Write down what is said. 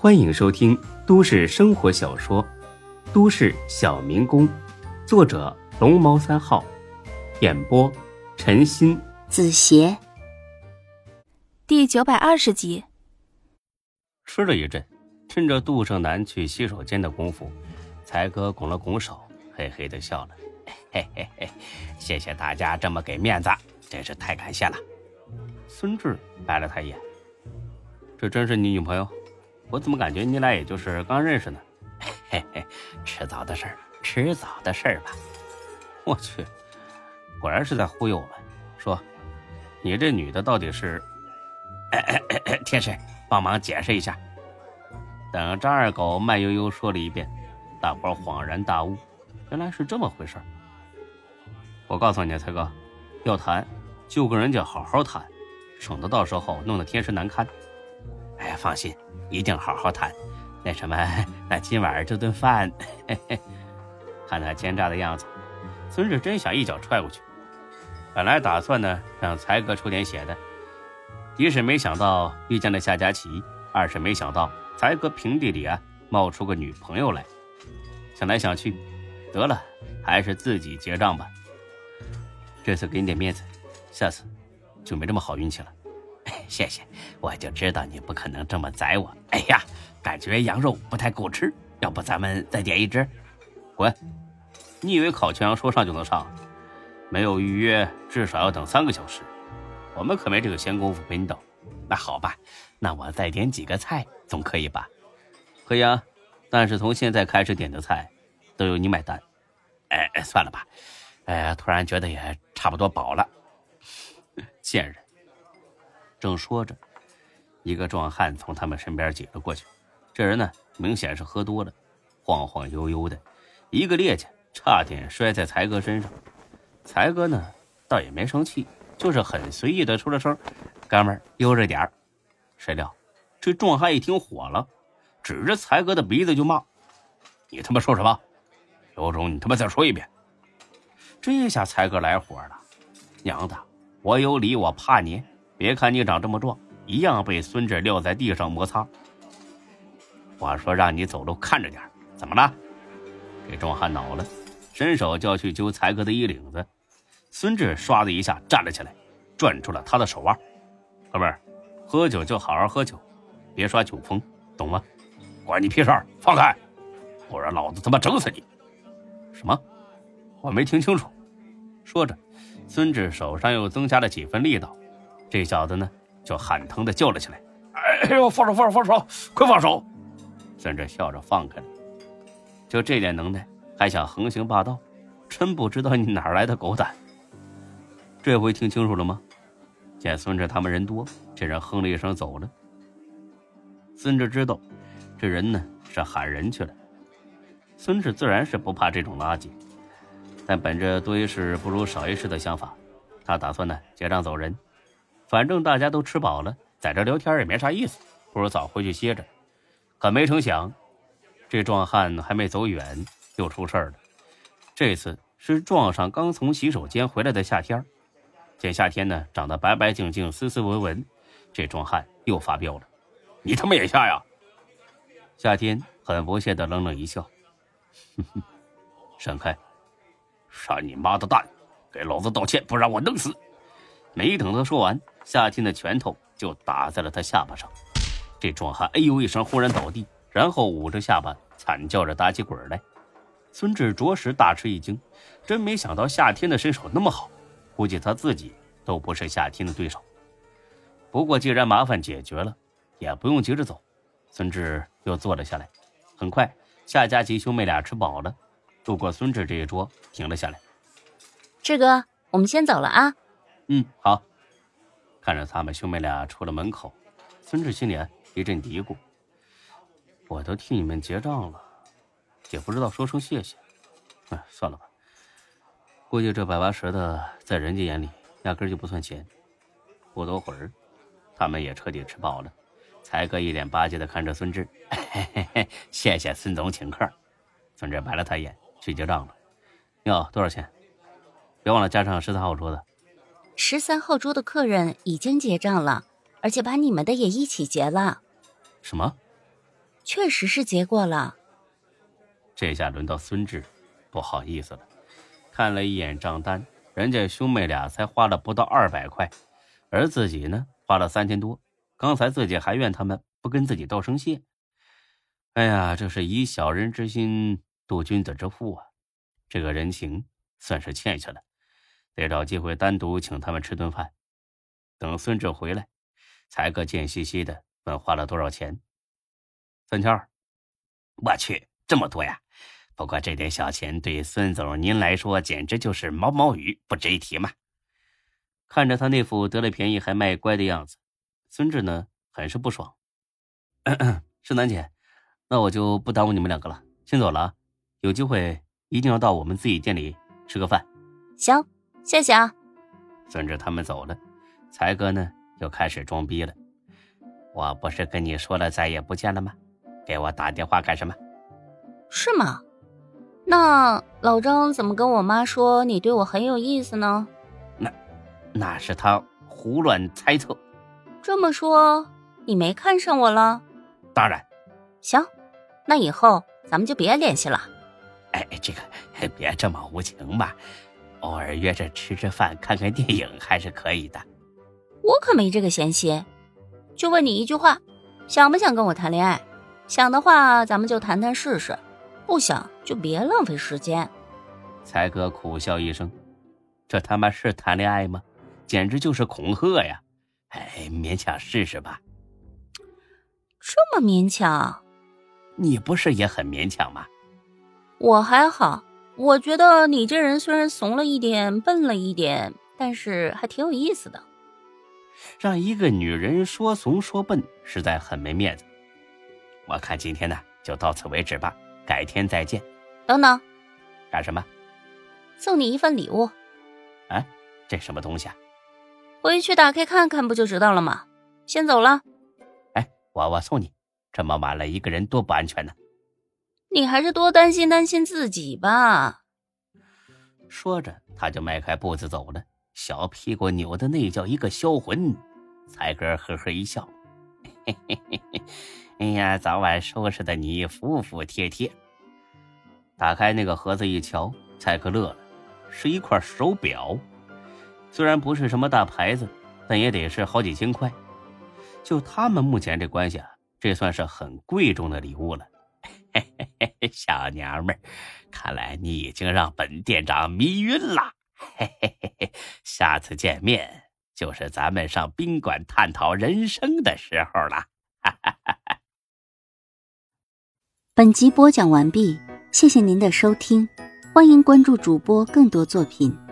欢迎收听都市生活小说《都市小民工》，作者龙猫三号，演播陈鑫、子邪，第九百二十集。吃了一阵，趁着杜胜男去洗手间的功夫，才哥拱了拱手，嘿嘿的笑了：“ 嘿嘿嘿，谢谢大家这么给面子，真是太感谢了。”孙志白了他一眼：“这真是你女朋友？”我怎么感觉你俩也就是刚认识呢？嘿嘿，迟早的事儿，迟早的事儿吧。我去，果然是在忽悠我们。说，你这女的到底是？天神，帮忙解释一下。等张二狗慢悠悠说了一遍，大伙恍然大悟，原来是这么回事我告诉你，才哥，要谈就跟人家好好谈，省得到时候弄得天神难堪。放心。一定好好谈，那什么，那今晚这顿饭，嘿嘿，看他奸诈的样子，孙志真想一脚踹过去。本来打算呢让才哥出点血的，一是没想到遇见了夏佳琪，二是没想到才哥平地里啊冒出个女朋友来。想来想去，得了，还是自己结账吧。这次给你点面子，下次就没这么好运气了。谢谢，我就知道你不可能这么宰我。哎呀，感觉羊肉不太够吃，要不咱们再点一只？滚！你以为烤全羊说上就能上？没有预约，至少要等三个小时。我们可没这个闲工夫陪你等。那好吧，那我再点几个菜，总可以吧？可以啊，但是从现在开始点的菜，都由你买单。哎哎，算了吧。哎，突然觉得也差不多饱了。贱人。正说着，一个壮汉从他们身边挤了过去。这人呢，明显是喝多了，晃晃悠悠的，一个趔趄，差点摔在才哥身上。才哥呢，倒也没生气，就是很随意的出了声：“哥们，悠着点儿。”谁料，这壮汉一听火了，指着才哥的鼻子就骂：“你他妈说什么？有种你他妈再说一遍！”这下才哥来火了：“娘的，我有理，我怕你！”别看你长这么壮，一样被孙志撂在地上摩擦。我说让你走路看着点，怎么了？这壮汉恼了，伸手就要去揪才哥的衣领子。孙志唰的一下站了起来，攥住了他的手腕。哥们儿，喝酒就好好喝酒，别耍酒疯，懂吗？关你屁事！放开，不然老子他妈整死你！什么？我没听清楚。说着，孙志手上又增加了几分力道。这小子呢，就喊疼的叫了起来：“哎呦，放手，放手，放手，快放手！”孙志笑着放开了。就这点能耐，还想横行霸道，真不知道你哪来的狗胆。这回听清楚了吗？见孙志他们人多，这人哼了一声走了。孙志知道，这人呢是喊人去了。孙志自然是不怕这种垃圾，但本着多一事不如少一事的想法，他打算呢结账走人。反正大家都吃饱了，在这聊天也没啥意思，不如早回去歇着。可没成想，这壮汉还没走远，又出事了。这次是撞上刚从洗手间回来的夏天。见夏天呢长得白白净净、斯斯文文，这壮汉又发飙了：“你他妈也下呀！”夏天很不屑的冷冷一笑：“哼哼，闪开！杀你妈的蛋！给老子道歉，不然我弄死！”没等他说完。夏天的拳头就打在了他下巴上，这壮汉哎呦一声，忽然倒地，然后捂着下巴惨叫着打起滚来。孙志着实大吃一惊，真没想到夏天的身手那么好，估计他自己都不是夏天的对手。不过既然麻烦解决了，也不用急着走。孙志又坐了下来。很快，夏佳琪兄妹俩吃饱了，路过孙志这一桌，停了下来。志哥，我们先走了啊。嗯，好。看着他们兄妹俩出了门口，孙志心里一阵嘀咕：“我都替你们结账了，也不知道说声谢谢。哎，算了吧。估计这百八十的，在人家眼里压根就不算钱。”不多会儿，他们也彻底吃饱了。才哥一脸巴结的看着孙志：“ 谢谢孙总请客。”孙志白了他一眼，去结账了。哟，多少钱？别忘了加上十三号桌子。十三号桌的客人已经结账了，而且把你们的也一起结了。什么？确实是结过了。这下轮到孙志，不好意思了，看了一眼账单，人家兄妹俩才花了不到二百块，而自己呢花了三千多。刚才自己还怨他们不跟自己道声谢。哎呀，这是以小人之心度君子之腹啊！这个人情算是欠下了，得找机会单独请他们吃顿饭。等孙志回来，才哥贱兮兮的问花了多少钱。三千二，我去，这么多呀！不过这点小钱对孙总您来说简直就是毛毛雨，不值一提嘛。看着他那副得了便宜还卖乖的样子，孙志呢很是不爽。是楠姐，那我就不耽误你们两个了，先走了啊！有机会一定要到我们自己店里吃个饭。行，谢谢啊。孙志他们走了，才哥呢又开始装逼了。我不是跟你说了再也不见了吗？给我打电话干什么？是吗？那老张怎么跟我妈说你对我很有意思呢？那，那是他胡乱猜测。这么说，你没看上我了？当然。行，那以后咱们就别联系了。哎，这个别这么无情嘛，偶尔约着吃吃饭、看看电影还是可以的。我可没这个闲心。就问你一句话，想不想跟我谈恋爱？想的话，咱们就谈谈试试。不想就别浪费时间。才哥苦笑一声：“这他妈是谈恋爱吗？简直就是恐吓呀！”哎，勉强试试吧。这么勉强？你不是也很勉强吗？我还好，我觉得你这人虽然怂了一点、笨了一点，但是还挺有意思的。让一个女人说怂说笨，实在很没面子。我看今天呢，就到此为止吧。改天再见。等等，干什么？送你一份礼物。啊，这什么东西啊？回去打开看看不就知道了吗？先走了。哎，我我送你。这么晚了，一个人多不安全呢。你还是多担心担心自己吧。说着，他就迈开步子走了，小屁股扭的那叫一个销魂。才哥呵呵一笑，嘿嘿嘿嘿。哎呀，早晚收拾的你服服帖帖。打开那个盒子一瞧，蔡克乐了，是一块手表。虽然不是什么大牌子，但也得是好几千块。就他们目前这关系啊，这算是很贵重的礼物了。嘿嘿嘿，小娘们儿，看来你已经让本店长迷晕了。嘿嘿嘿嘿，下次见面就是咱们上宾馆探讨人生的时候了。哈哈哈哈。本集播讲完毕，谢谢您的收听，欢迎关注主播更多作品。